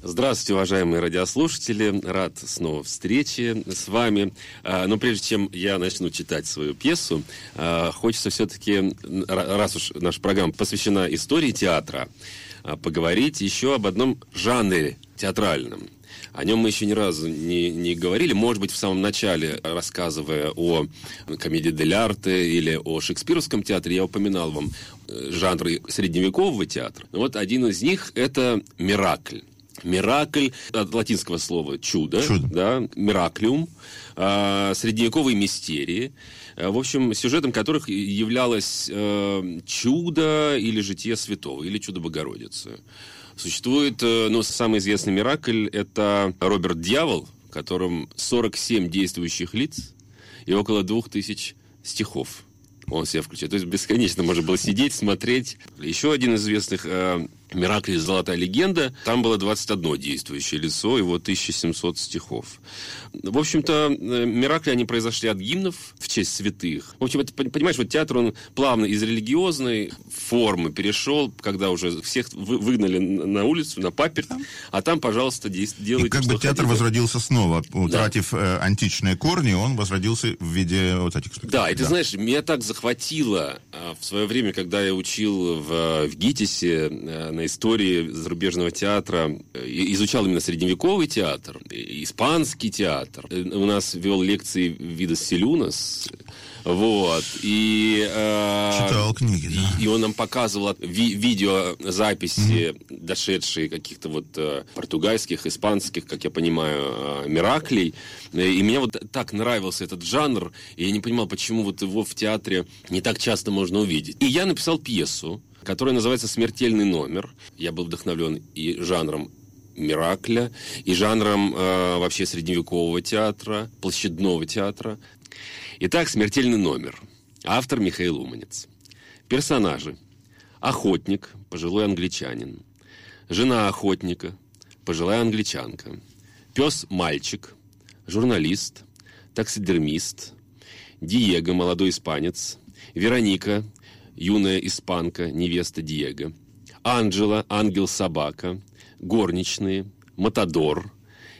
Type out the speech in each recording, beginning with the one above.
Здравствуйте, уважаемые радиослушатели. Рад снова встрече с вами. А, но прежде чем я начну читать свою пьесу, а, хочется все-таки, раз уж наша программа посвящена истории театра, а, поговорить еще об одном жанре театральном. О нем мы еще ни разу не, не говорили. Может быть, в самом начале, рассказывая о комедии дель арте или о шекспировском театре, я упоминал вам э, жанры средневекового театра. Вот один из них – это «Миракль». Миракль от латинского слова чудо, чудо. да, мираклиум, э, средневековые мистерии, э, в общем, сюжетом которых являлось э, чудо или житие святого, или чудо Богородицы. Существует, э, ну, самый известный миракль – это Роберт Дьявол, в котором 47 действующих лиц и около 2000 стихов он себя включает. То есть бесконечно можно было сидеть, смотреть. Еще один из известных э, Миракли «Золотая легенда». Там было 21 действующее лицо, вот 1700 стихов. В общем-то, э, Миракли, они произошли от гимнов в честь святых. В общем, это, понимаешь, вот театр, он плавно из религиозной формы перешел, когда уже всех выгнали на улицу, на паперть, а там, пожалуйста, делайте, И как бы театр хотите. возродился снова, утратив да. э, античные корни, он возродился в виде вот этих спектаклей. Да, и ты да. знаешь, меня так захватило э, в свое время, когда я учил в, в ГИТИСе на истории зарубежного театра, э, изучал именно средневековый театр, испанский театр. Э, у нас вел лекции Видас Селюнас, вот. И, э, Читал книги, да. И, и он нам показывал ви видеозаписи, mm-hmm. дошедшие каких-то вот э, португальских, испанских, как я понимаю, э, мираклей. И мне вот так нравился этот жанр, и я не понимал, почему вот его в театре не так часто можно увидеть. И я написал пьесу, которая называется «Смертельный номер». Я был вдохновлен и жанром Миракля, и жанром э, вообще средневекового театра, площадного театра. Итак, «Смертельный номер». Автор Михаил Уманец. Персонажи. Охотник, пожилой англичанин. Жена охотника, пожилая англичанка. Пес-мальчик, журналист, таксидермист. Диего, молодой испанец. Вероника, юная испанка, невеста Диего, Анджела, ангел-собака, горничные, Матадор,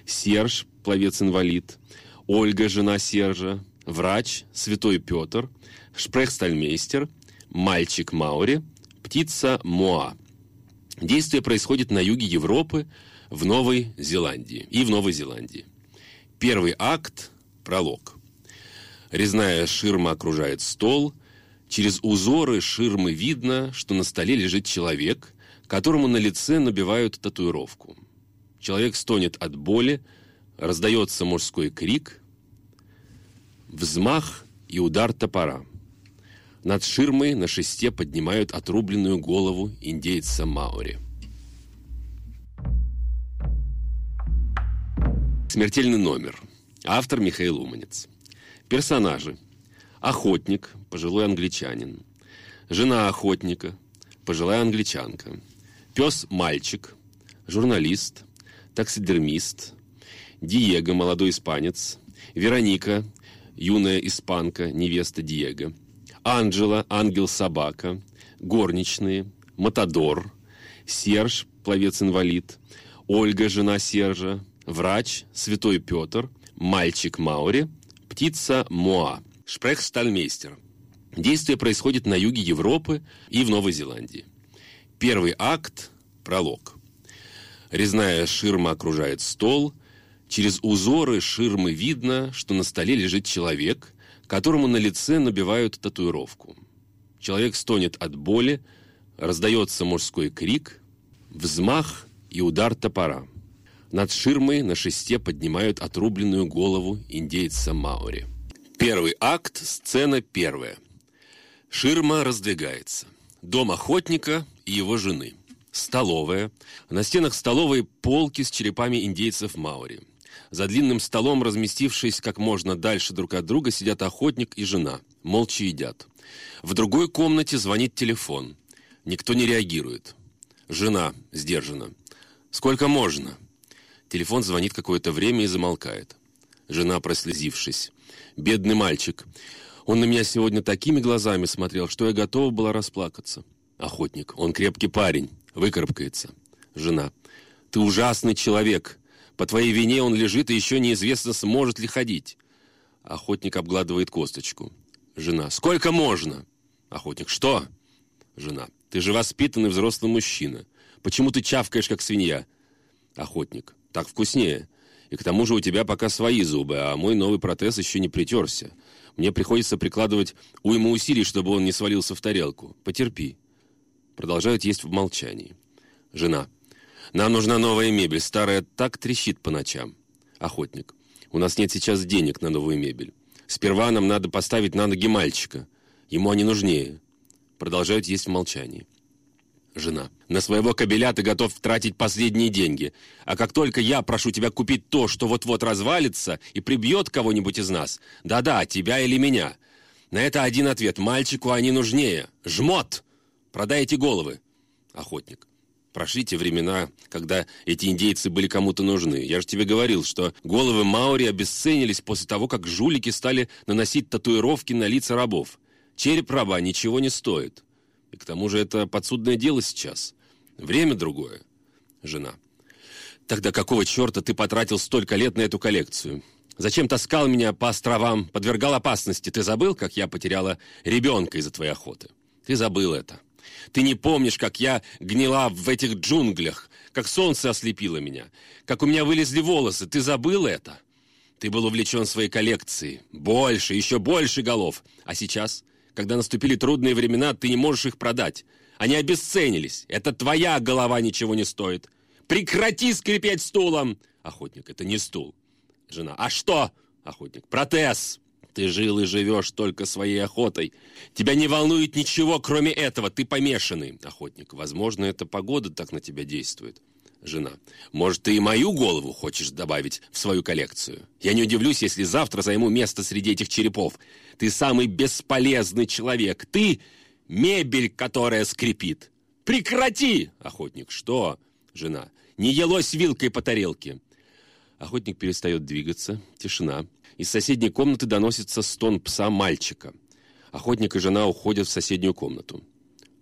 Серж, пловец-инвалид, Ольга, жена Сержа, врач, святой Петр, шпрехстальмейстер, мальчик Маури, птица Моа. Действие происходит на юге Европы, в Новой Зеландии и в Новой Зеландии. Первый акт – пролог. Резная ширма окружает стол – Через узоры ширмы видно, что на столе лежит человек, которому на лице набивают татуировку. Человек стонет от боли, раздается мужской крик, взмах и удар топора. Над ширмой на шесте поднимают отрубленную голову индейца Маори. Смертельный номер. Автор Михаил Уманец. Персонажи – Охотник, пожилой англичанин. Жена охотника, пожилая англичанка. Пес-мальчик, журналист, таксидермист. Диего, молодой испанец. Вероника, юная испанка, невеста Диего. Анджела, ангел-собака. Горничные, Матадор. Серж, пловец-инвалид. Ольга, жена Сержа. Врач, святой Петр. Мальчик Маури. Птица Моа. Шпрехстальмейстер. Действие происходит на юге Европы и в Новой Зеландии. Первый акт – пролог. Резная ширма окружает стол. Через узоры ширмы видно, что на столе лежит человек, которому на лице набивают татуировку. Человек стонет от боли, раздается мужской крик, взмах и удар топора. Над ширмой на шесте поднимают отрубленную голову индейца Маори. Первый акт, сцена первая. Ширма раздвигается. Дом охотника и его жены. Столовая. На стенах столовой полки с черепами индейцев Маури. За длинным столом, разместившись как можно дальше друг от друга, сидят охотник и жена. Молча едят. В другой комнате звонит телефон. Никто не реагирует. Жена сдержана. «Сколько можно?» Телефон звонит какое-то время и замолкает. Жена, прослезившись. Бедный мальчик. Он на меня сегодня такими глазами смотрел, что я готова была расплакаться. Охотник. Он крепкий парень. Выкарабкается. Жена. Ты ужасный человек. По твоей вине он лежит, и еще неизвестно, сможет ли ходить. Охотник обгладывает косточку. Жена. Сколько можно? Охотник. Что? Жена. Ты же воспитанный взрослый мужчина. Почему ты чавкаешь, как свинья? Охотник. Так вкуснее. И к тому же у тебя пока свои зубы, а мой новый протез еще не притерся. Мне приходится прикладывать уйму усилий, чтобы он не свалился в тарелку. Потерпи. Продолжают есть в молчании. Жена. Нам нужна новая мебель. Старая так трещит по ночам. Охотник. У нас нет сейчас денег на новую мебель. Сперва нам надо поставить на ноги мальчика. Ему они нужнее. Продолжают есть в молчании. Жена. На своего кобеля ты готов тратить последние деньги. А как только я прошу тебя купить то, что вот-вот развалится и прибьет кого-нибудь из нас, да-да, тебя или меня, на это один ответ. Мальчику они нужнее. Жмот! Продай эти головы. Охотник. Прошли те времена, когда эти индейцы были кому-то нужны. Я же тебе говорил, что головы Маури обесценились после того, как жулики стали наносить татуировки на лица рабов. Череп раба ничего не стоит. И к тому же это подсудное дело сейчас. Время другое. Жена. Тогда какого черта ты потратил столько лет на эту коллекцию? Зачем таскал меня по островам, подвергал опасности? Ты забыл, как я потеряла ребенка из-за твоей охоты? Ты забыл это. Ты не помнишь, как я гнила в этих джунглях, как солнце ослепило меня, как у меня вылезли волосы. Ты забыл это? Ты был увлечен своей коллекцией. Больше, еще больше голов. А сейчас когда наступили трудные времена, ты не можешь их продать. Они обесценились. Это твоя голова ничего не стоит. Прекрати скрипеть стулом! Охотник, это не стул. Жена, а что? Охотник, протез. Ты жил и живешь только своей охотой. Тебя не волнует ничего, кроме этого. Ты помешанный. Охотник, возможно, эта погода так на тебя действует. Жена. Может, ты и мою голову хочешь добавить в свою коллекцию? Я не удивлюсь, если завтра займу место среди этих черепов. Ты самый бесполезный человек. Ты — мебель, которая скрипит. Прекрати! Охотник. Что? Жена. Не елось вилкой по тарелке. Охотник перестает двигаться. Тишина. Из соседней комнаты доносится стон пса мальчика. Охотник и жена уходят в соседнюю комнату.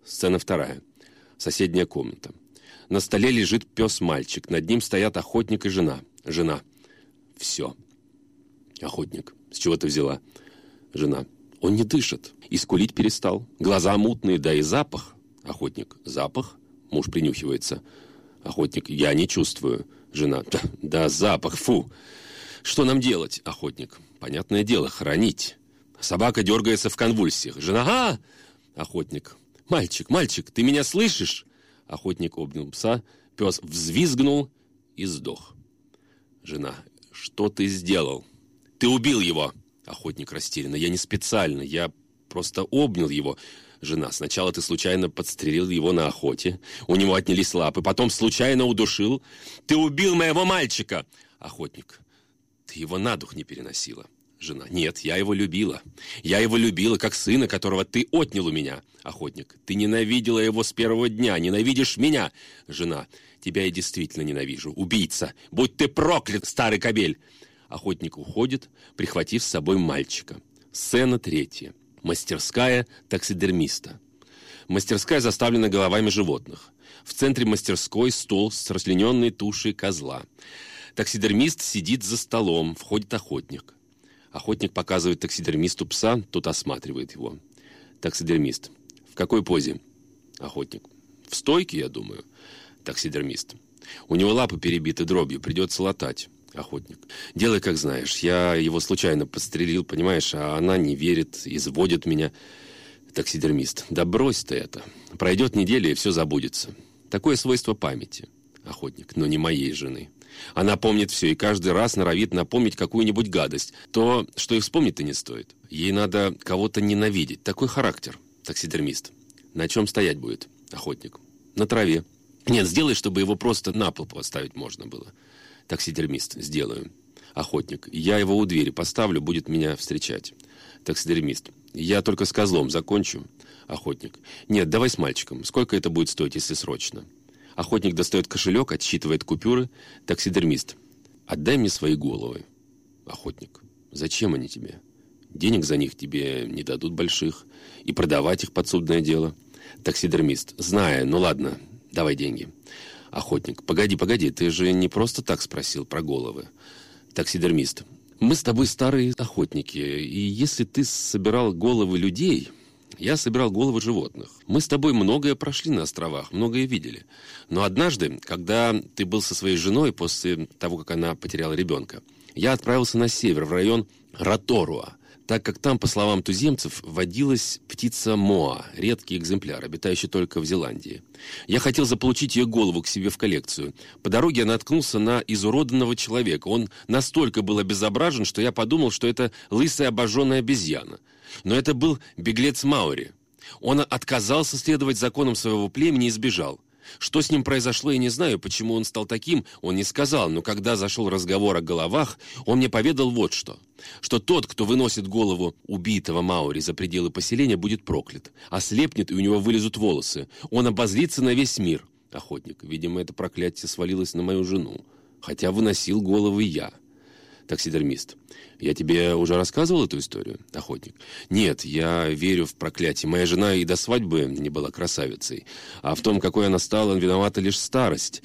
Сцена вторая. Соседняя комната. На столе лежит пес-мальчик. Над ним стоят охотник и жена. Жена. Все. Охотник. С чего ты взяла? Жена. Он не дышит. И скулить перестал. Глаза мутные, да и запах. Охотник. Запах? Муж принюхивается. Охотник. Я не чувствую. Жена. Да, да запах. Фу. Что нам делать? Охотник. Понятное дело, хранить. Собака дергается в конвульсиях. Жена. А! Охотник. Мальчик, мальчик, ты меня слышишь? Охотник обнял пса, пес взвизгнул и сдох. Жена, что ты сделал? Ты убил его! Охотник растерянно. Я не специально, я просто обнял его. Жена, сначала ты случайно подстрелил его на охоте. У него отнялись лапы, потом случайно удушил. Ты убил моего мальчика! Охотник, ты его на дух не переносила. Жена. Нет, я его любила. Я его любила, как сына, которого ты отнял у меня. Охотник. Ты ненавидела его с первого дня. Ненавидишь меня. Жена. Тебя я действительно ненавижу. Убийца. Будь ты проклят, старый кобель. Охотник уходит, прихватив с собой мальчика. Сцена третья. Мастерская таксидермиста. Мастерская заставлена головами животных. В центре мастерской стол с расчлененной тушей козла. Таксидермист сидит за столом, входит охотник. Охотник показывает таксидермисту пса, тот осматривает его. Таксидермист. В какой позе? Охотник. В стойке, я думаю. Таксидермист. У него лапы перебиты дробью, придется латать. Охотник. Делай, как знаешь. Я его случайно подстрелил, понимаешь, а она не верит, изводит меня. Таксидермист. Да брось ты это. Пройдет неделя, и все забудется. Такое свойство памяти. Охотник. Но не моей жены. Она помнит все и каждый раз норовит напомнить какую-нибудь гадость. То, что и вспомнить-то не стоит. Ей надо кого-то ненавидеть. Такой характер. Таксидермист. На чем стоять будет? Охотник. На траве. Нет, сделай, чтобы его просто на пол поставить можно было. Таксидермист. Сделаю. Охотник. Я его у двери поставлю, будет меня встречать. Таксидермист. Я только с козлом закончу. Охотник. Нет, давай с мальчиком. Сколько это будет стоить, если срочно? Охотник достает кошелек, отсчитывает купюры. Таксидермист. «Отдай мне свои головы». Охотник. «Зачем они тебе? Денег за них тебе не дадут больших. И продавать их подсудное дело». Таксидермист. «Знаю, ну ладно, давай деньги». Охотник. Погоди, погоди, ты же не просто так спросил про головы. Таксидермист. Мы с тобой старые охотники, и если ты собирал головы людей, я собирал головы животных. Мы с тобой многое прошли на островах, многое видели. Но однажды, когда ты был со своей женой после того, как она потеряла ребенка, я отправился на север, в район Роторуа, так как там, по словам туземцев, водилась птица Моа, редкий экземпляр, обитающий только в Зеландии. Я хотел заполучить ее голову к себе в коллекцию. По дороге я наткнулся на изуродованного человека. Он настолько был обезображен, что я подумал, что это лысая обожженная обезьяна. Но это был беглец Маури. Он отказался следовать законам своего племени и сбежал. Что с ним произошло, я не знаю, почему он стал таким, он не сказал, но когда зашел разговор о головах, он мне поведал вот что. Что тот, кто выносит голову убитого Маури за пределы поселения, будет проклят. Ослепнет, и у него вылезут волосы. Он обозлится на весь мир. Охотник. Видимо, это проклятие свалилось на мою жену. Хотя выносил головы я таксидермист. Я тебе уже рассказывал эту историю, охотник? Нет, я верю в проклятие. Моя жена и до свадьбы не была красавицей. А в том, какой она стала, виновата лишь старость.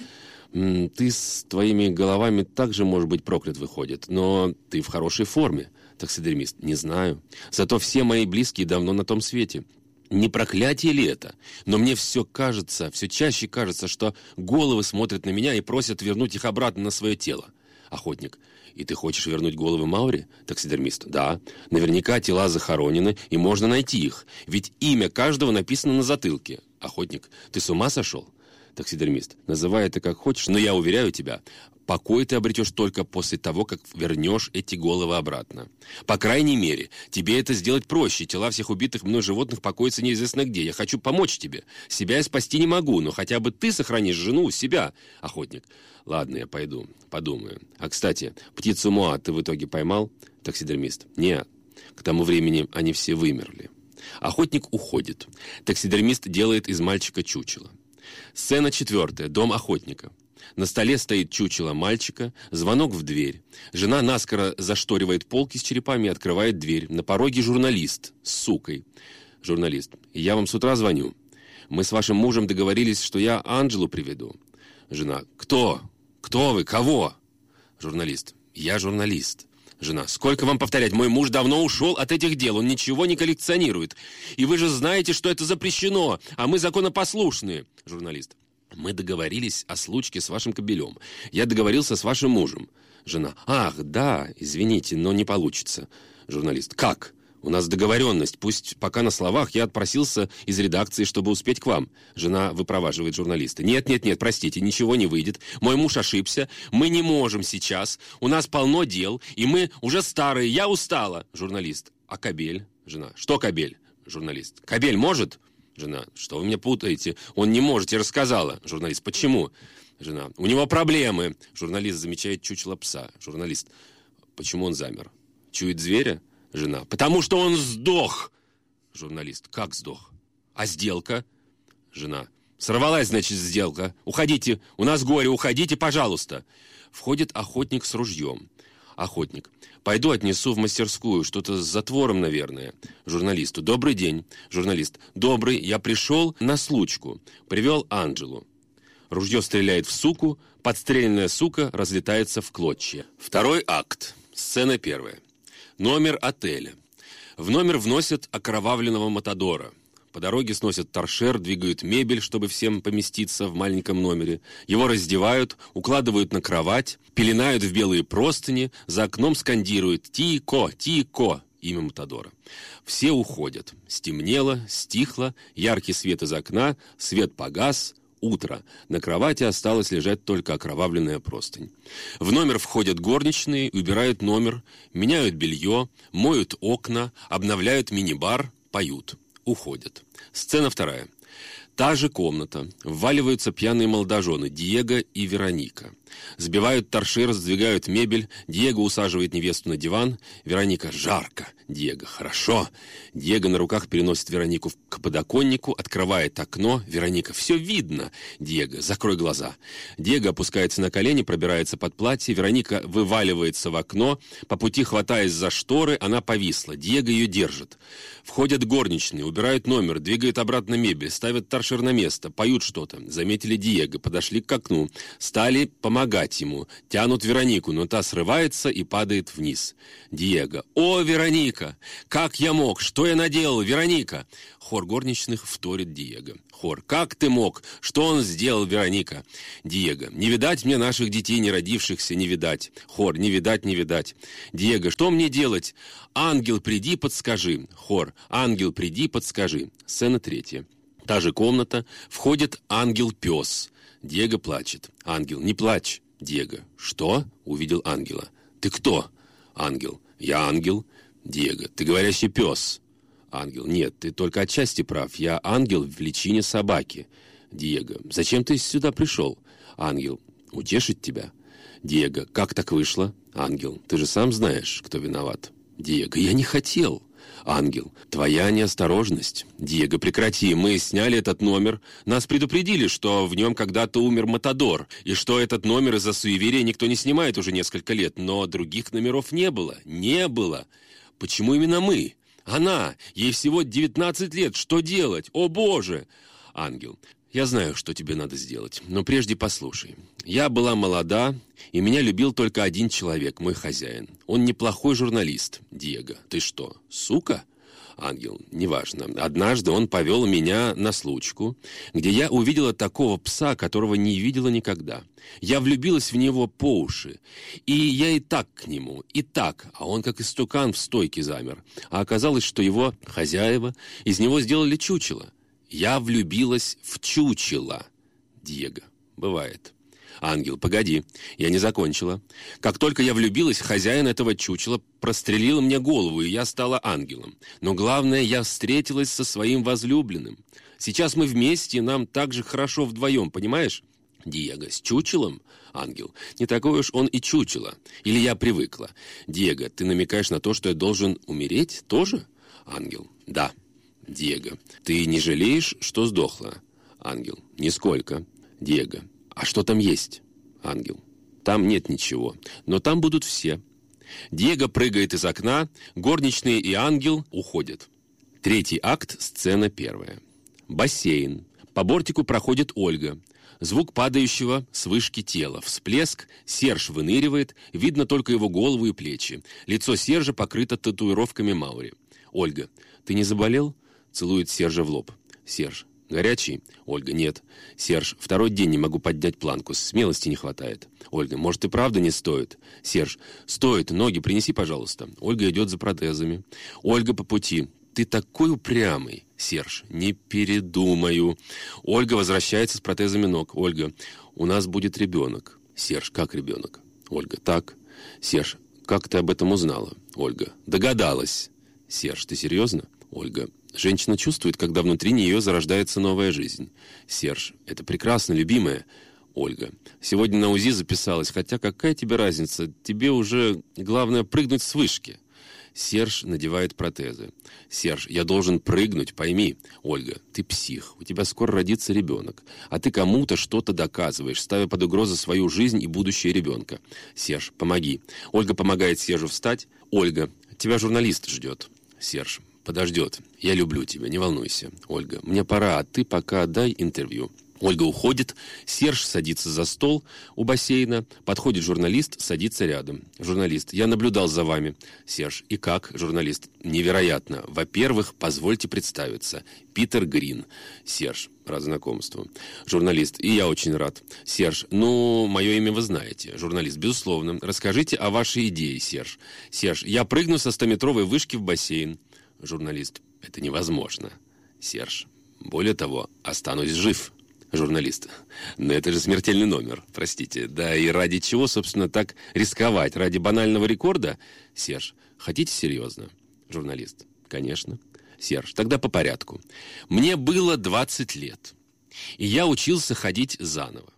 Ты с твоими головами также, может быть, проклят выходит. Но ты в хорошей форме, таксидермист. Не знаю. Зато все мои близкие давно на том свете. Не проклятие ли это? Но мне все кажется, все чаще кажется, что головы смотрят на меня и просят вернуть их обратно на свое тело. Охотник. И ты хочешь вернуть головы Маури? Таксидермист. Да. Наверняка тела захоронены, и можно найти их. Ведь имя каждого написано на затылке. Охотник. Ты с ума сошел? Таксидермист. Называй это как хочешь, но я уверяю тебя, покой ты обретешь только после того, как вернешь эти головы обратно. По крайней мере, тебе это сделать проще. Тела всех убитых мной животных покоятся неизвестно где. Я хочу помочь тебе. Себя я спасти не могу, но хотя бы ты сохранишь жену у себя, охотник. Ладно, я пойду, подумаю. А, кстати, птицу Моа ты в итоге поймал? Таксидермист. Нет. К тому времени они все вымерли. Охотник уходит. Таксидермист делает из мальчика чучело. Сцена четвертая. Дом охотника. На столе стоит чучело мальчика, звонок в дверь. Жена наскоро зашторивает полки с черепами и открывает дверь. На пороге журналист с сукой. Журналист. Я вам с утра звоню. Мы с вашим мужем договорились, что я Анджелу приведу. Жена. Кто? Кто вы? Кого? Журналист. Я журналист. Жена. Сколько вам повторять? Мой муж давно ушел от этих дел. Он ничего не коллекционирует. И вы же знаете, что это запрещено. А мы законопослушные. Журналист. Мы договорились о случке с вашим кобелем. Я договорился с вашим мужем. Жена. Ах, да, извините, но не получится. Журналист. Как? У нас договоренность. Пусть пока на словах я отпросился из редакции, чтобы успеть к вам. Жена выпроваживает журналиста. Нет, нет, нет, простите, ничего не выйдет. Мой муж ошибся. Мы не можем сейчас. У нас полно дел, и мы уже старые. Я устала. Журналист. А Кабель? Жена. Что Кабель? Журналист. Кабель может? Жена. Что вы меня путаете? Он не может, я рассказала. Журналист. Почему? Жена. У него проблемы. Журналист замечает чучело пса. Журналист. Почему он замер? Чует зверя? Жена. Потому что он сдох. Журналист. Как сдох? А сделка? Жена. Сорвалась, значит, сделка. Уходите. У нас горе. Уходите, пожалуйста. Входит охотник с ружьем. Охотник. Пойду отнесу в мастерскую. Что-то с затвором, наверное. Журналисту. Добрый день. Журналист. Добрый. Я пришел на случку. Привел Анджелу. Ружье стреляет в суку. Подстреленная сука разлетается в клочья. Второй акт. Сцена первая. Номер отеля. В номер вносят окровавленного Матадора. По дороге сносят торшер, двигают мебель, чтобы всем поместиться в маленьком номере. Его раздевают, укладывают на кровать, пеленают в белые простыни, за окном скандируют «Тико! Тико!» имя Матадора. Все уходят. Стемнело, стихло, яркий свет из окна, свет погас, утро. На кровати осталось лежать только окровавленная простынь. В номер входят горничные, убирают номер, меняют белье, моют окна, обновляют мини-бар, поют. Уходят. Сцена вторая. Та же комната. Вваливаются пьяные молодожены Диего и Вероника. Сбивают торшер, сдвигают мебель. Диего усаживает невесту на диван. Вероника «Жарко». Диего «Хорошо». Диего на руках переносит Веронику к подоконнику, открывает окно. Вероника «Все видно». Диего «Закрой глаза». Диего опускается на колени, пробирается под платье. Вероника вываливается в окно. По пути, хватаясь за шторы, она повисла. Диего ее держит. Входят горничные, убирают номер, двигают обратно мебель, ставят торшер на место, поют что-то. Заметили Диего, подошли к окну, стали помогать ему. Тянут Веронику, но та срывается и падает вниз. Диего. «О, Вероника! Как я мог? Что я наделал, Вероника?» Хор горничных вторит Диего. Хор. «Как ты мог? Что он сделал, Вероника?» Диего. «Не видать мне наших детей, не родившихся, не видать». Хор. «Не видать, не видать». Диего. «Что мне делать?» «Ангел, приди, подскажи». Хор. «Ангел, приди, подскажи». Сцена третья. Та же комната. Входит ангел-пес. Диего плачет. Ангел. «Не плачь». Диего. «Что?» Увидел ангела. «Ты кто?» Ангел. «Я ангел». Диего. «Ты говорящий пес». Ангел. Нет, ты только отчасти прав. Я ангел в личине собаки. Диего. Зачем ты сюда пришел? Ангел. Утешить тебя. Диего. Как так вышло? Ангел. Ты же сам знаешь, кто виноват. Диего. Я не хотел. Ангел. Твоя неосторожность. Диего, прекрати. Мы сняли этот номер. Нас предупредили, что в нем когда-то умер Матадор, и что этот номер из-за суеверия никто не снимает уже несколько лет. Но других номеров не было. Не было. Почему именно мы? Она! Ей всего 19 лет! Что делать? О, Боже!» Ангел. «Я знаю, что тебе надо сделать, но прежде послушай. Я была молода, и меня любил только один человек, мой хозяин. Он неплохой журналист, Диего. Ты что, сука?» Ангел, неважно. Однажды он повел меня на случку, где я увидела такого пса, которого не видела никогда. Я влюбилась в него по уши. И я и так к нему, и так, а он как истукан в стойке замер. А оказалось, что его хозяева из него сделали чучело. Я влюбилась в чучело. Диего. Бывает. Ангел, погоди, я не закончила. Как только я влюбилась, хозяин этого чучела прострелил мне голову, и я стала ангелом. Но главное, я встретилась со своим возлюбленным. Сейчас мы вместе, и нам так же хорошо вдвоем, понимаешь? Диего, с чучелом? Ангел, не такой уж он и чучело. Или я привыкла. Диего, ты намекаешь на то, что я должен умереть тоже? Ангел, да. Диего, ты не жалеешь, что сдохла? Ангел, нисколько. Диего, а что там есть? Ангел. Там нет ничего, но там будут все. Диего прыгает из окна, горничные и ангел уходят. Третий акт, сцена первая. Бассейн. По бортику проходит Ольга. Звук падающего с вышки тела. Всплеск. Серж выныривает. Видно только его голову и плечи. Лицо Сержа покрыто татуировками Маури. Ольга. «Ты не заболел?» Целует Сержа в лоб. Серж. Горячий? Ольга, нет. Серж, второй день не могу поднять планку, смелости не хватает. Ольга, может и правда не стоит? Серж, стоит, ноги принеси, пожалуйста. Ольга идет за протезами. Ольга по пути. Ты такой упрямый. Серж, не передумаю. Ольга возвращается с протезами ног. Ольга, у нас будет ребенок. Серж, как ребенок? Ольга, так. Серж, как ты об этом узнала? Ольга, догадалась. Серж, ты серьезно? Ольга, Женщина чувствует, когда внутри нее зарождается новая жизнь. Серж, это прекрасно, любимая. Ольга, сегодня на УЗИ записалась, хотя какая тебе разница? Тебе уже главное прыгнуть с вышки. Серж надевает протезы. Серж, я должен прыгнуть, пойми. Ольга, ты псих, у тебя скоро родится ребенок, а ты кому-то что-то доказываешь, ставя под угрозу свою жизнь и будущее ребенка. Серж, помоги. Ольга помогает Сержу встать. Ольга, тебя журналист ждет. Серж, подождет. Я люблю тебя, не волнуйся. Ольга, мне пора, а ты пока дай интервью. Ольга уходит, Серж садится за стол у бассейна, подходит журналист, садится рядом. Журналист, я наблюдал за вами. Серж, и как? Журналист, невероятно. Во-первых, позвольте представиться. Питер Грин. Серж, рад знакомству. Журналист, и я очень рад. Серж, ну, мое имя вы знаете. Журналист, безусловно. Расскажите о вашей идее, Серж. Серж, я прыгну со 100-метровой вышки в бассейн. Журналист. Это невозможно. Серж. Более того, останусь жив. Журналист. Но это же смертельный номер, простите. Да и ради чего, собственно, так рисковать? Ради банального рекорда? Серж. Хотите серьезно? Журналист. Конечно. Серж. Тогда по порядку. Мне было 20 лет. И я учился ходить заново.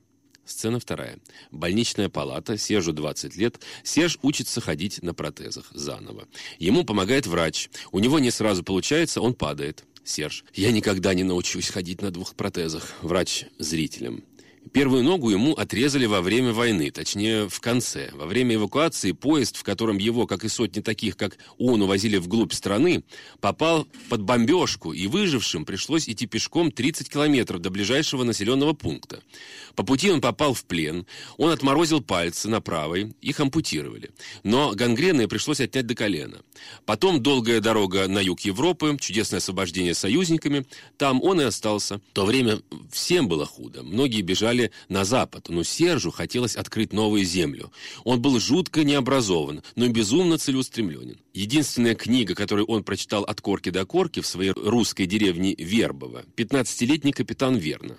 Сцена вторая. Больничная палата, Сержу 20 лет. Серж учится ходить на протезах заново. Ему помогает врач. У него не сразу получается, он падает. Серж. Я никогда не научусь ходить на двух протезах. Врач зрителям. Первую ногу ему отрезали во время войны, точнее, в конце. Во время эвакуации поезд, в котором его, как и сотни таких, как он, увозили вглубь страны, попал под бомбежку, и выжившим пришлось идти пешком 30 километров до ближайшего населенного пункта. По пути он попал в плен, он отморозил пальцы на правой, их ампутировали. Но гангрены пришлось отнять до колена. Потом долгая дорога на юг Европы, чудесное освобождение союзниками, там он и остался. В то время всем было худо, многие бежали бежали на запад, но Сержу хотелось открыть новую землю. Он был жутко необразован, но безумно целеустремленен. Единственная книга, которую он прочитал от корки до корки в своей русской деревне Вербово, 15-летний капитан Верна.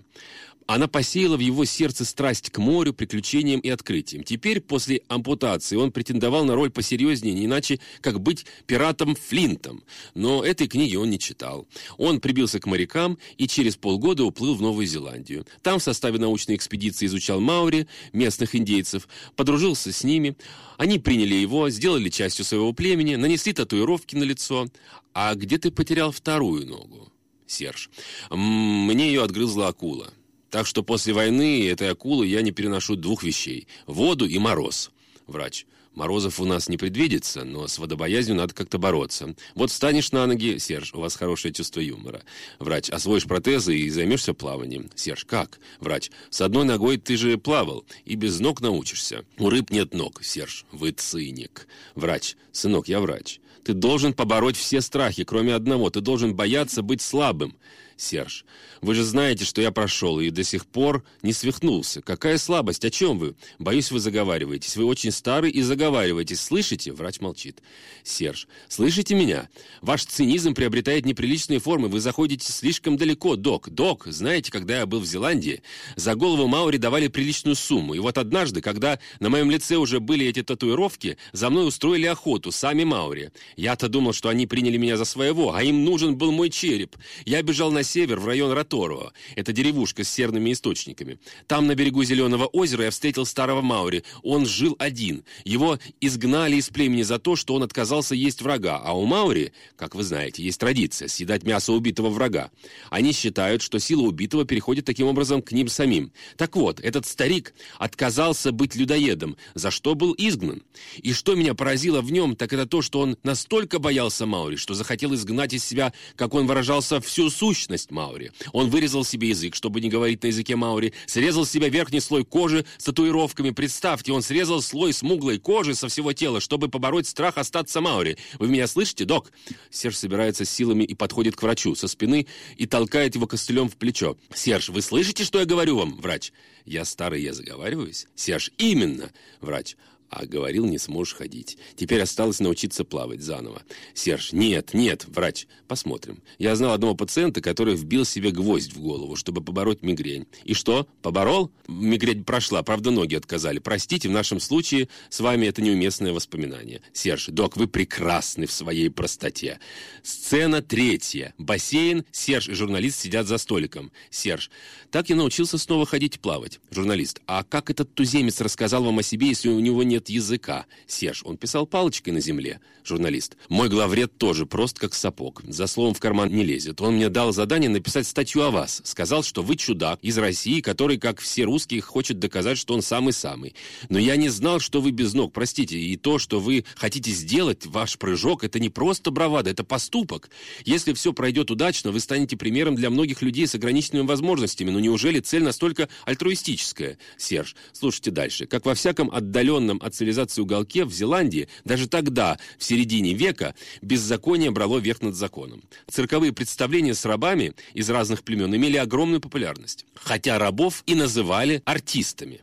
Она посеяла в его сердце страсть к морю, приключениям и открытиям. Теперь, после ампутации, он претендовал на роль посерьезнее, не иначе, как быть пиратом Флинтом. Но этой книги он не читал. Он прибился к морякам и через полгода уплыл в Новую Зеландию. Там в составе научной экспедиции изучал Маури, местных индейцев, подружился с ними. Они приняли его, сделали частью своего племени, нанесли татуировки на лицо. А где ты потерял вторую ногу? Серж. Мне ее отгрызла акула. Так что после войны этой акулы я не переношу двух вещей – воду и мороз. Врач. Морозов у нас не предвидится, но с водобоязнью надо как-то бороться. Вот встанешь на ноги, Серж, у вас хорошее чувство юмора. Врач, освоишь протезы и займешься плаванием. Серж, как? Врач, с одной ногой ты же плавал, и без ног научишься. У рыб нет ног, Серж, вы циник. Врач, сынок, я врач. Ты должен побороть все страхи, кроме одного. Ты должен бояться быть слабым. Серж, вы же знаете, что я прошел и до сих пор не свихнулся. Какая слабость? О чем вы? Боюсь, вы заговариваетесь. Вы очень старый и заговариваетесь. Слышите? Врач молчит. Серж, слышите меня? Ваш цинизм приобретает неприличные формы. Вы заходите слишком далеко, док. Док, знаете, когда я был в Зеландии, за голову Маури давали приличную сумму. И вот однажды, когда на моем лице уже были эти татуировки, за мной устроили охоту, сами Маури. Я-то думал, что они приняли меня за своего, а им нужен был мой череп. Я бежал на север, в район Роторуа. Это деревушка с серными источниками. Там, на берегу Зеленого озера, я встретил старого Маури. Он жил один. Его изгнали из племени за то, что он отказался есть врага. А у Маури, как вы знаете, есть традиция съедать мясо убитого врага. Они считают, что сила убитого переходит таким образом к ним самим. Так вот, этот старик отказался быть людоедом, за что был изгнан. И что меня поразило в нем, так это то, что он настолько боялся Маури, что захотел изгнать из себя, как он выражался, всю сущность сущность Маури. Он вырезал себе язык, чтобы не говорить на языке Маури, срезал себе верхний слой кожи с татуировками. Представьте, он срезал слой смуглой кожи со всего тела, чтобы побороть страх остаться Маури. Вы меня слышите, док? Серж собирается силами и подходит к врачу со спины и толкает его костылем в плечо. Серж, вы слышите, что я говорю вам, врач? Я старый, я заговариваюсь. Серж, именно, врач а говорил, не сможешь ходить. Теперь осталось научиться плавать заново. Серж, нет, нет, врач, посмотрим. Я знал одного пациента, который вбил себе гвоздь в голову, чтобы побороть мигрень. И что, поборол? Мигрень прошла, правда, ноги отказали. Простите, в нашем случае с вами это неуместное воспоминание. Серж, док, вы прекрасны в своей простоте. Сцена третья. Бассейн, Серж и журналист сидят за столиком. Серж, так я научился снова ходить плавать. Журналист, а как этот туземец рассказал вам о себе, если у него нет языка? Серж, он писал палочкой на земле. Журналист, мой главред тоже прост как сапог. За словом в карман не лезет. Он мне дал задание написать статью о вас. Сказал, что вы чудак из России, который, как все русские, хочет доказать, что он самый-самый. Но я не знал, что вы без ног. Простите, и то, что вы хотите сделать, ваш прыжок, это не просто бравада, это поступок. Если все пройдет удачно, вы станете примером для многих людей с ограниченными возможностями, но неужели цель настолько альтруистическая? Серж, слушайте дальше. Как во всяком отдаленном от цивилизации уголке в Зеландии, даже тогда, в середине века, беззаконие брало верх над законом. Цирковые представления с рабами из разных племен имели огромную популярность. Хотя рабов и называли артистами.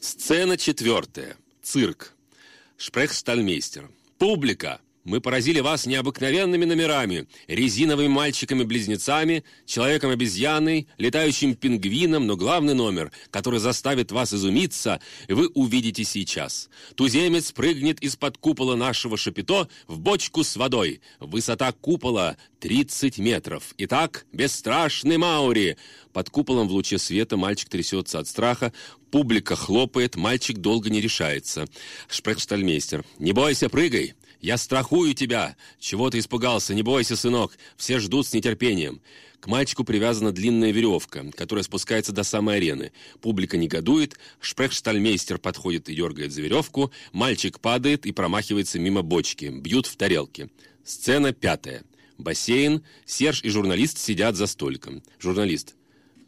Сцена четвертая. Цирк. Шпрехстальмейстер. Публика. Мы поразили вас необыкновенными номерами, резиновыми мальчиками-близнецами, человеком-обезьяной, летающим пингвином, но главный номер, который заставит вас изумиться, вы увидите сейчас. Туземец прыгнет из-под купола нашего шапито в бочку с водой. Высота купола 30 метров. Итак, бесстрашный Маури. Под куполом в луче света мальчик трясется от страха, публика хлопает, мальчик долго не решается. Шпрехштальмейстер. «Не бойся, прыгай!» Я страхую тебя! Чего ты испугался? Не бойся, сынок! Все ждут с нетерпением!» К мальчику привязана длинная веревка, которая спускается до самой арены. Публика негодует, шпрехштальмейстер подходит и дергает за веревку, мальчик падает и промахивается мимо бочки, бьют в тарелке. Сцена пятая. Бассейн, Серж и журналист сидят за столиком. Журналист.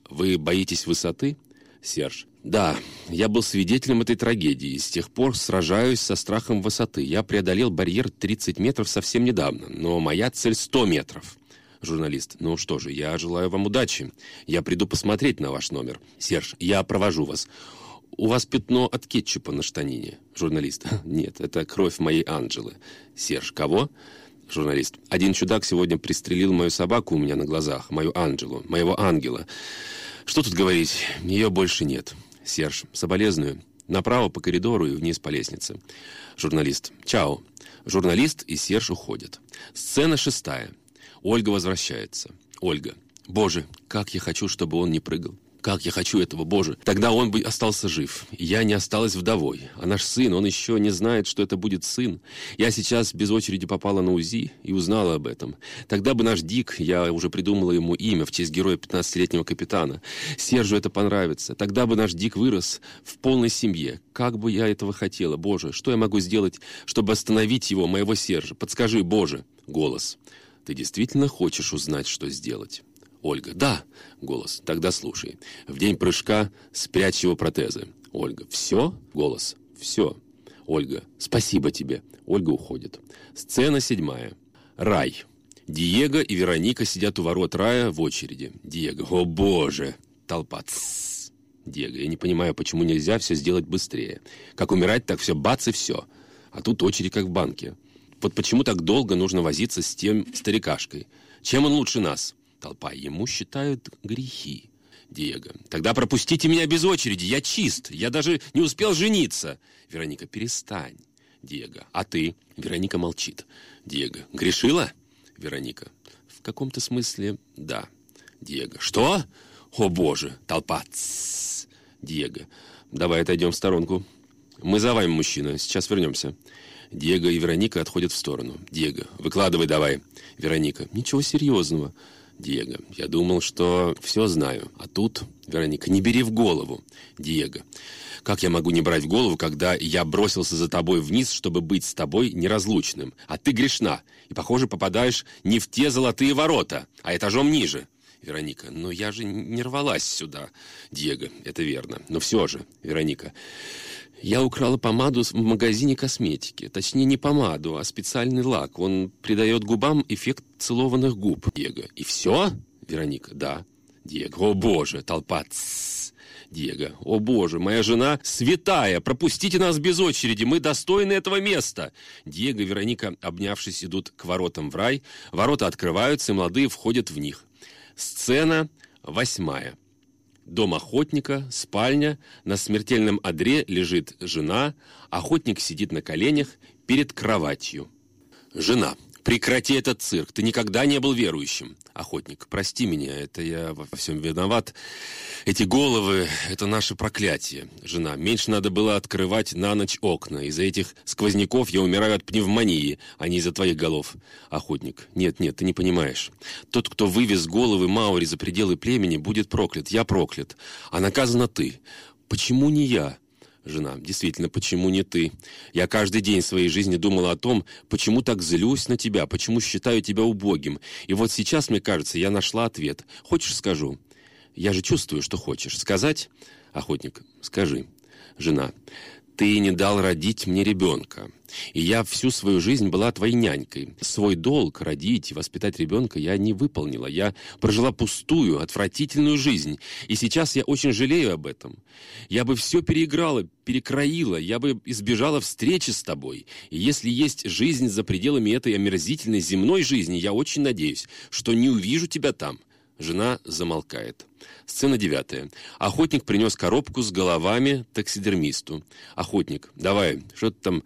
«Вы боитесь высоты?» Серж. Да, я был свидетелем этой трагедии и с тех пор сражаюсь со страхом высоты. Я преодолел барьер 30 метров совсем недавно, но моя цель 100 метров. Журналист. Ну что же, я желаю вам удачи. Я приду посмотреть на ваш номер. Серж, я провожу вас. У вас пятно от кетчупа на штанине. Журналист. Нет, это кровь моей Анджелы. Серж, кого? Журналист. Один чудак сегодня пристрелил мою собаку у меня на глазах, мою Анджелу, моего ангела. Что тут говорить, ее больше нет. Серж, соболезную. Направо по коридору и вниз по лестнице. Журналист. Чао. Журналист и Серж уходят. Сцена шестая. Ольга возвращается. Ольга. Боже, как я хочу, чтобы он не прыгал. Как я хочу этого, Боже! Тогда он бы остался жив. Я не осталась вдовой. А наш сын, он еще не знает, что это будет сын. Я сейчас без очереди попала на УЗИ и узнала об этом. Тогда бы наш Дик, я уже придумала ему имя в честь героя 15-летнего капитана. Сержу это понравится. Тогда бы наш Дик вырос в полной семье. Как бы я этого хотела, Боже! Что я могу сделать, чтобы остановить его, моего Сержа? Подскажи, Боже! Голос. Ты действительно хочешь узнать, что сделать? Ольга. Да. Голос. Тогда слушай. В день прыжка спрячь его протезы. Ольга. Все? Голос. Все. Ольга. Спасибо тебе. Ольга уходит. Сцена седьмая. Рай. Диего и Вероника сидят у ворот рая в очереди. Диего. О боже. Толпа. Диего. Я не понимаю, почему нельзя все сделать быстрее. Как умирать, так все бац и все. А тут очередь как в банке. Вот почему так долго нужно возиться с тем старикашкой? Чем он лучше нас? Толпа. Ему считают грехи. Диего. Тогда пропустите меня без очереди. Я чист. Я даже не успел жениться. Вероника. Перестань. Диего. А ты? Вероника молчит. Диего. Грешила? Вероника. В каком-то смысле да. Диего. Что? О боже. Толпа. Диего. Давай отойдем в сторонку. Мы за вами, мужчина. Сейчас вернемся. Диего и Вероника отходят в сторону. Диего. Выкладывай давай. Вероника. Ничего серьезного. Диего. Я думал, что все знаю. А тут, Вероника, не бери в голову. Диего. Как я могу не брать в голову, когда я бросился за тобой вниз, чтобы быть с тобой неразлучным? А ты грешна. И, похоже, попадаешь не в те золотые ворота, а этажом ниже. Вероника. Но я же не рвалась сюда. Диего. Это верно. Но все же, Вероника. Я украла помаду в магазине косметики. Точнее, не помаду, а специальный лак. Он придает губам эффект целованных губ. Диего. И все? Вероника. Да. Диего. О боже, толпа. Диего. О боже, моя жена святая. Пропустите нас без очереди. Мы достойны этого места. Диего и Вероника, обнявшись, идут к воротам в рай. Ворота открываются, и молодые входят в них. Сцена восьмая. Дом охотника, спальня, на смертельном одре лежит жена, охотник сидит на коленях перед кроватью. Жена. Прекрати этот цирк, ты никогда не был верующим. Охотник, прости меня, это я во всем виноват. Эти головы — это наше проклятие. Жена, меньше надо было открывать на ночь окна. Из-за этих сквозняков я умираю от пневмонии, а не из-за твоих голов. Охотник, нет, нет, ты не понимаешь. Тот, кто вывез головы Маури за пределы племени, будет проклят. Я проклят. А наказана ты. Почему не я? Жена. Действительно, почему не ты? Я каждый день своей жизни думала о том, почему так злюсь на тебя, почему считаю тебя убогим. И вот сейчас, мне кажется, я нашла ответ. Хочешь, скажу? Я же чувствую, что хочешь. Сказать? Охотник. Скажи. Жена. Ты не дал родить мне ребенка. И я всю свою жизнь была твоей нянькой. Свой долг родить и воспитать ребенка я не выполнила. Я прожила пустую, отвратительную жизнь. И сейчас я очень жалею об этом. Я бы все переиграла, перекроила, я бы избежала встречи с тобой. И если есть жизнь за пределами этой омерзительной земной жизни, я очень надеюсь, что не увижу тебя там. Жена замолкает. Сцена девятая. Охотник принес коробку с головами таксидермисту. Охотник, давай, что ты там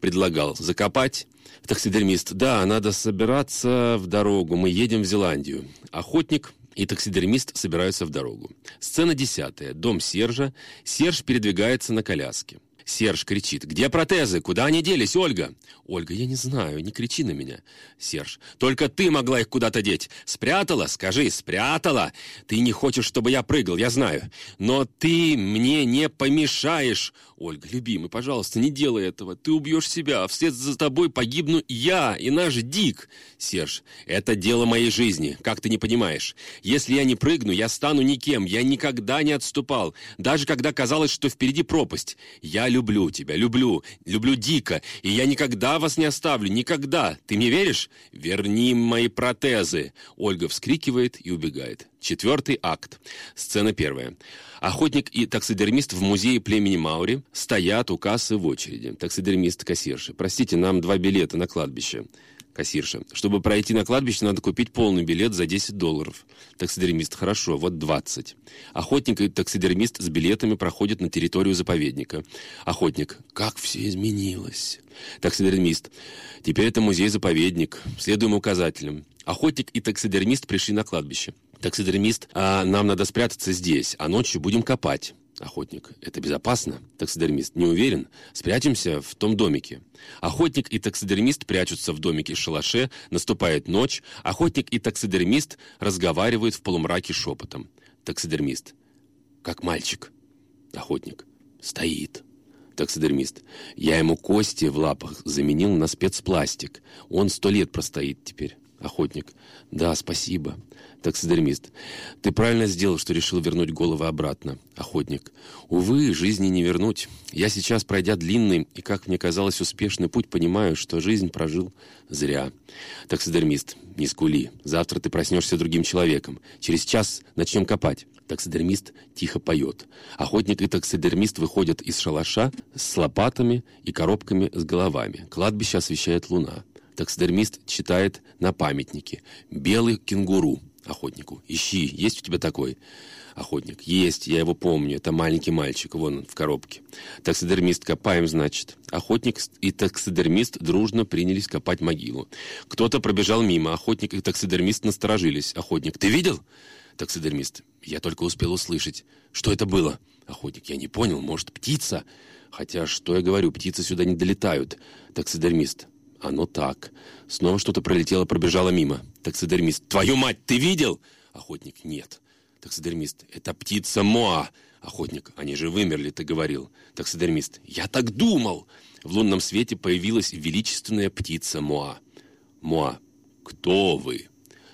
предлагал? Закопать? Таксидермист, да, надо собираться в дорогу, мы едем в Зеландию. Охотник и таксидермист собираются в дорогу. Сцена десятая. Дом Сержа. Серж передвигается на коляске. Серж кричит. «Где протезы? Куда они делись, Ольга?» «Ольга, я не знаю, не кричи на меня». Серж. «Только ты могла их куда-то деть. Спрятала? Скажи, спрятала? Ты не хочешь, чтобы я прыгал, я знаю. Но ты мне не помешаешь. Ольга, любимый, пожалуйста, не делай этого. Ты убьешь себя, а вслед за тобой погибну я и наш Дик. Серж, это дело моей жизни, как ты не понимаешь. Если я не прыгну, я стану никем. Я никогда не отступал, даже когда казалось, что впереди пропасть. Я люблю тебя, люблю, люблю дико, и я никогда вас не оставлю, никогда. Ты мне веришь? Верни мои протезы. Ольга вскрикивает и убегает. Четвертый акт. Сцена первая. Охотник и таксидермист в музее племени Маури стоят у кассы в очереди. Таксидермист кассирши. Простите, нам два билета на кладбище. Кассирша. Чтобы пройти на кладбище, надо купить полный билет за 10 долларов. Таксидермист. Хорошо, вот 20. Охотник и таксидермист с билетами проходят на территорию заповедника. Охотник. Как все изменилось. Таксидермист. Теперь это музей-заповедник. Следуем указателям. Охотник и таксидермист пришли на кладбище. Таксидермист, а нам надо спрятаться здесь, а ночью будем копать. Охотник. Это безопасно? Таксидермист. Не уверен. Спрячемся в том домике. Охотник и таксидермист прячутся в домике шалаше, наступает ночь. Охотник и таксидермист разговаривают в полумраке шепотом. Таксидермист. Как мальчик. Охотник. Стоит. Таксидермист. Я ему кости в лапах заменил на спецпластик. Он сто лет простоит теперь. Охотник. Да, спасибо. Таксидермист. Ты правильно сделал, что решил вернуть головы обратно. Охотник. Увы, жизни не вернуть. Я сейчас, пройдя длинный и, как мне казалось, успешный путь, понимаю, что жизнь прожил зря. Таксидермист. Не скули. Завтра ты проснешься другим человеком. Через час начнем копать. Таксидермист тихо поет. Охотник и таксидермист выходят из шалаша с лопатами и коробками с головами. Кладбище освещает луна. Таксидермист читает на памятнике. «Белый кенгуру» охотнику. «Ищи, есть у тебя такой?» Охотник. «Есть, я его помню. Это маленький мальчик, вон он, в коробке». Таксидермист. «Копаем, значит». Охотник и таксидермист дружно принялись копать могилу. Кто-то пробежал мимо. Охотник и таксидермист насторожились. Охотник. «Ты видел?» Таксидермист. «Я только успел услышать. Что это было?» Охотник. «Я не понял. Может, птица?» Хотя, что я говорю, птицы сюда не долетают. Таксидермист. Оно так. Снова что-то пролетело, пробежало мимо. Таксидермист. Твою мать, ты видел? Охотник. Нет. Таксидермист. Это птица Моа. Охотник. Они же вымерли, ты говорил. Таксидермист. Я так думал. В лунном свете появилась величественная птица Моа. Моа. Кто вы?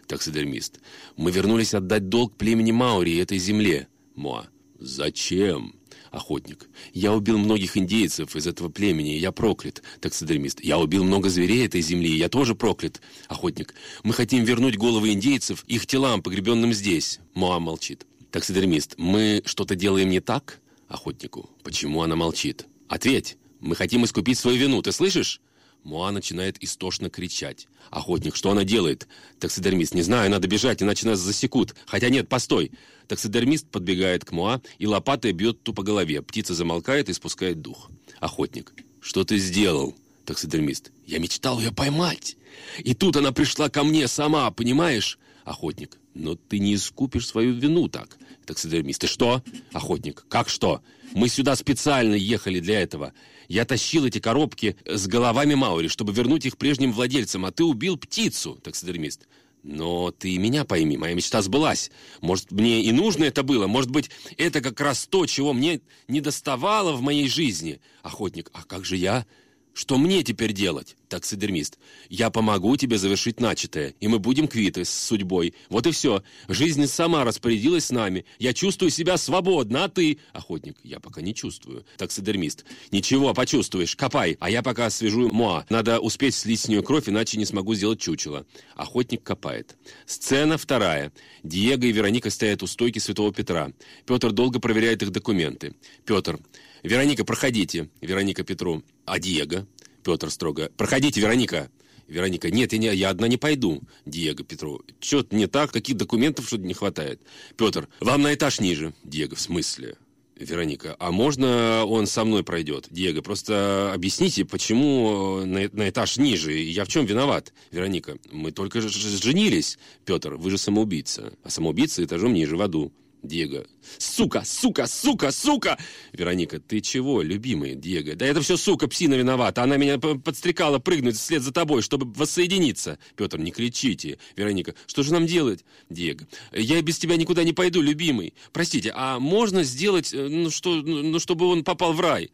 Таксидермист. Мы вернулись отдать долг племени Маури этой земле. Моа. Зачем? Охотник. Я убил многих индейцев из этого племени, и я проклят. Таксидермист. Я убил много зверей этой земли, и я тоже проклят. Охотник. Мы хотим вернуть головы индейцев их телам, погребенным здесь. Моа молчит. Таксидермист. Мы что-то делаем не так? Охотнику. Почему она молчит? Ответь. Мы хотим искупить свою вину, ты слышишь? Муа начинает истошно кричать. Охотник, что она делает? Таксидермист, не знаю, надо бежать, иначе нас засекут. Хотя нет, постой. Таксидермист подбегает к Муа и лопатой бьет ту по голове. Птица замолкает и спускает дух. Охотник, что ты сделал? Таксидермист, я мечтал ее поймать. И тут она пришла ко мне сама, понимаешь? Охотник, но ты не искупишь свою вину так. Таксидермист, ты что? Охотник, как что? Мы сюда специально ехали для этого. Я тащил эти коробки с головами Маури, чтобы вернуть их прежним владельцам, а ты убил птицу, таксидермист. Но ты меня пойми, моя мечта сбылась. Может, мне и нужно это было? Может быть, это как раз то, чего мне не доставало в моей жизни? Охотник, а как же я? Что мне теперь делать? Таксидермист. Я помогу тебе завершить начатое, и мы будем квиты с судьбой. Вот и все. Жизнь сама распорядилась с нами. Я чувствую себя свободно, а ты... Охотник. Я пока не чувствую. Таксидермист. Ничего, почувствуешь. Копай. А я пока освежу моа. Надо успеть слить с нее кровь, иначе не смогу сделать чучело. Охотник копает. Сцена вторая. Диего и Вероника стоят у стойки Святого Петра. Петр долго проверяет их документы. Петр. Вероника, проходите. Вероника Петру. А Диего? Петр строго. Проходите, Вероника. Вероника, нет, я, не, я одна не пойду. Диего Петру, что-то не так, каких документов что-то не хватает. Петр, вам на этаж ниже. Диего, в смысле? Вероника, а можно он со мной пройдет? Диего, просто объясните, почему на, на этаж ниже? Я в чем виноват? Вероника, мы только женились. Петр, вы же самоубийца. А самоубийца этажом ниже, в аду. Диего. Сука, сука, сука, сука! Вероника, ты чего, любимый Диего? Да это все сука, псина виновата. Она меня подстрекала прыгнуть вслед за тобой, чтобы воссоединиться. Петр, не кричите. Вероника, что же нам делать? Диего. Я без тебя никуда не пойду, любимый. Простите, а можно сделать, э, ну, что, ну, чтобы он попал в рай?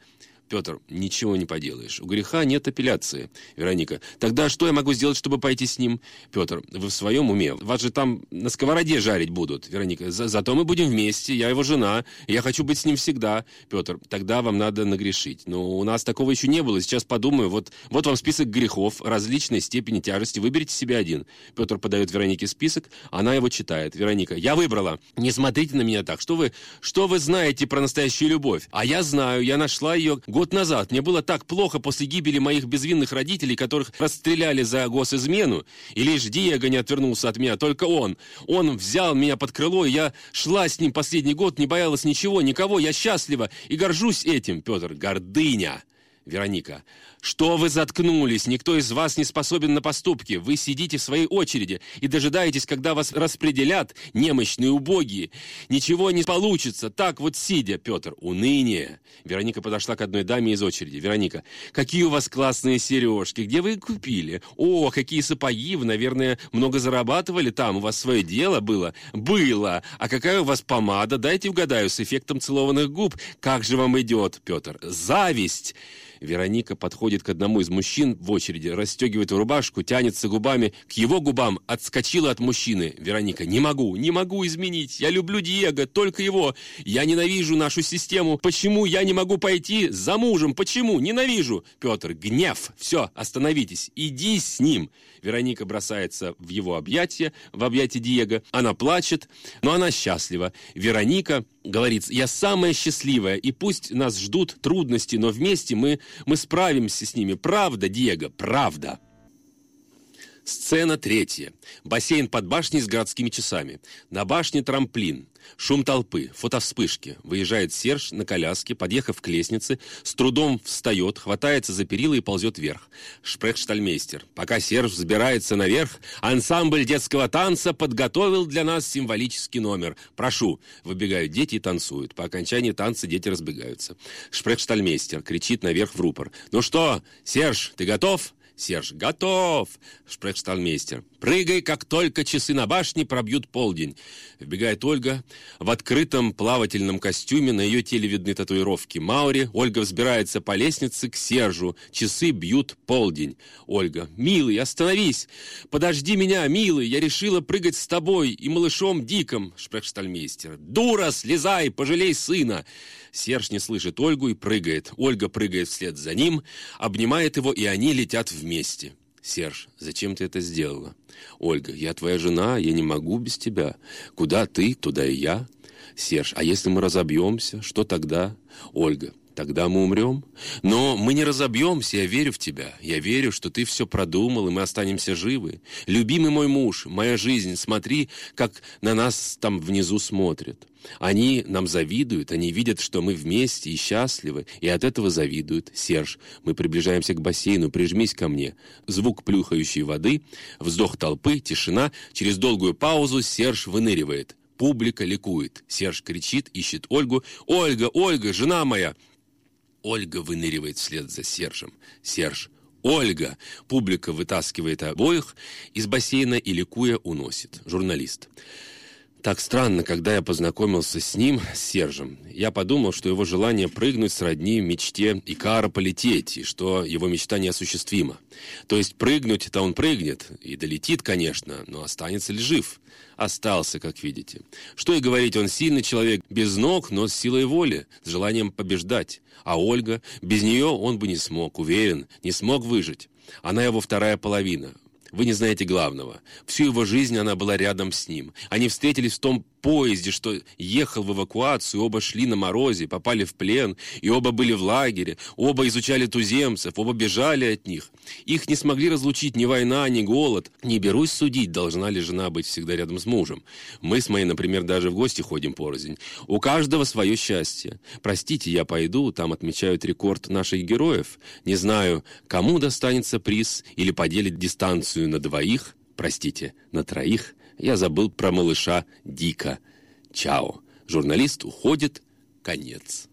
Петр, ничего не поделаешь. У греха нет апелляции. Вероника, тогда что я могу сделать, чтобы пойти с ним? Петр, вы в своем уме? Вас же там на сковороде жарить будут. Вероника, За зато мы будем вместе. Я его жена. Я хочу быть с ним всегда. Петр, тогда вам надо нагрешить. Но у нас такого еще не было. Сейчас подумаю. Вот, вот вам список грехов различной степени тяжести. Выберите себе один. Петр подает Веронике список. Она его читает. Вероника, я выбрала. Не смотрите на меня так. Что вы, что вы знаете про настоящую любовь? А я знаю. Я нашла ее назад мне было так плохо после гибели моих безвинных родителей, которых расстреляли за госизмену, и лишь Диего не отвернулся от меня, только он. Он взял меня под крыло, и я шла с ним последний год, не боялась ничего, никого, я счастлива и горжусь этим, Петр. Гордыня. Вероника. «Что вы заткнулись? Никто из вас не способен на поступки. Вы сидите в своей очереди и дожидаетесь, когда вас распределят, немощные, убогие. Ничего не получится. Так вот сидя, Петр. Уныние». Вероника подошла к одной даме из очереди. «Вероника, какие у вас классные сережки. Где вы их купили? О, какие сапоги. Вы, наверное, много зарабатывали там. У вас свое дело было?» «Было. А какая у вас помада? Дайте угадаю, с эффектом целованных губ. Как же вам идет, Петр? Зависть!» Вероника подходит к одному из мужчин в очереди, расстегивает рубашку, тянется губами к его губам, отскочила от мужчины. Вероника, не могу, не могу изменить. Я люблю Диего, только его. Я ненавижу нашу систему. Почему я не могу пойти за мужем? Почему? Ненавижу. Петр, гнев. Все, остановитесь. Иди с ним. Вероника бросается в его объятия, в объятия Диего. Она плачет, но она счастлива. Вероника говорит, я самая счастливая, и пусть нас ждут трудности, но вместе мы, мы справимся с ними. Правда, Диего, правда. Сцена третья. Бассейн под башней с городскими часами. На башне трамплин. Шум толпы, фотовспышки. Выезжает Серж на коляске, подъехав к лестнице, с трудом встает, хватается за перила и ползет вверх. Шпрехштальмейстер. Пока Серж взбирается наверх, ансамбль детского танца подготовил для нас символический номер. Прошу. Выбегают дети и танцуют. По окончании танца дети разбегаются. Шпрехштальмейстер кричит наверх в рупор. «Ну что, Серж, ты готов?» Серж, готов! Шпрехштальмейстер. Прыгай, как только часы на башне пробьют полдень. Вбегает Ольга. В открытом плавательном костюме на ее теле видны татуировки Маури. Ольга взбирается по лестнице к Сержу. Часы бьют полдень. Ольга. Милый, остановись! Подожди меня, милый! Я решила прыгать с тобой и малышом Диком. Шпрехштальмейстер. Дура, слезай, пожалей сына! Серж не слышит Ольгу и прыгает. Ольга прыгает вслед за ним, обнимает его, и они летят вместе. Серж, зачем ты это сделала? Ольга, я твоя жена, я не могу без тебя. Куда ты, туда и я. Серж, а если мы разобьемся, что тогда? Ольга, тогда мы умрем. Но мы не разобьемся, я верю в тебя. Я верю, что ты все продумал, и мы останемся живы. Любимый мой муж, моя жизнь, смотри, как на нас там внизу смотрят. Они нам завидуют, они видят, что мы вместе и счастливы, и от этого завидуют. Серж, мы приближаемся к бассейну, прижмись ко мне. Звук плюхающей воды, вздох толпы, тишина. Через долгую паузу Серж выныривает. Публика ликует. Серж кричит, ищет Ольгу. «Ольга, Ольга, жена моя!» Ольга выныривает вслед за Сержем. Серж, Ольга! Публика вытаскивает обоих из бассейна и ликуя уносит. Журналист. Так странно, когда я познакомился с ним, с Сержем, я подумал, что его желание прыгнуть сродни мечте Икара полететь, и что его мечта неосуществима. То есть прыгнуть-то он прыгнет, и долетит, конечно, но останется ли жив? Остался, как видите. Что и говорить, он сильный человек, без ног, но с силой воли, с желанием побеждать. А Ольга, без нее он бы не смог, уверен, не смог выжить. Она его вторая половина. Вы не знаете главного. Всю его жизнь она была рядом с ним. Они встретились в том поезде, что ехал в эвакуацию, оба шли на морозе, попали в плен, и оба были в лагере, оба изучали туземцев, оба бежали от них. Их не смогли разлучить ни война, ни голод. Не берусь судить, должна ли жена быть всегда рядом с мужем. Мы с моей, например, даже в гости ходим порознь. У каждого свое счастье. Простите, я пойду, там отмечают рекорд наших героев. Не знаю, кому достанется приз или поделить дистанцию на двоих, простите, на троих, я забыл про малыша Дика. Чао. Журналист уходит. Конец.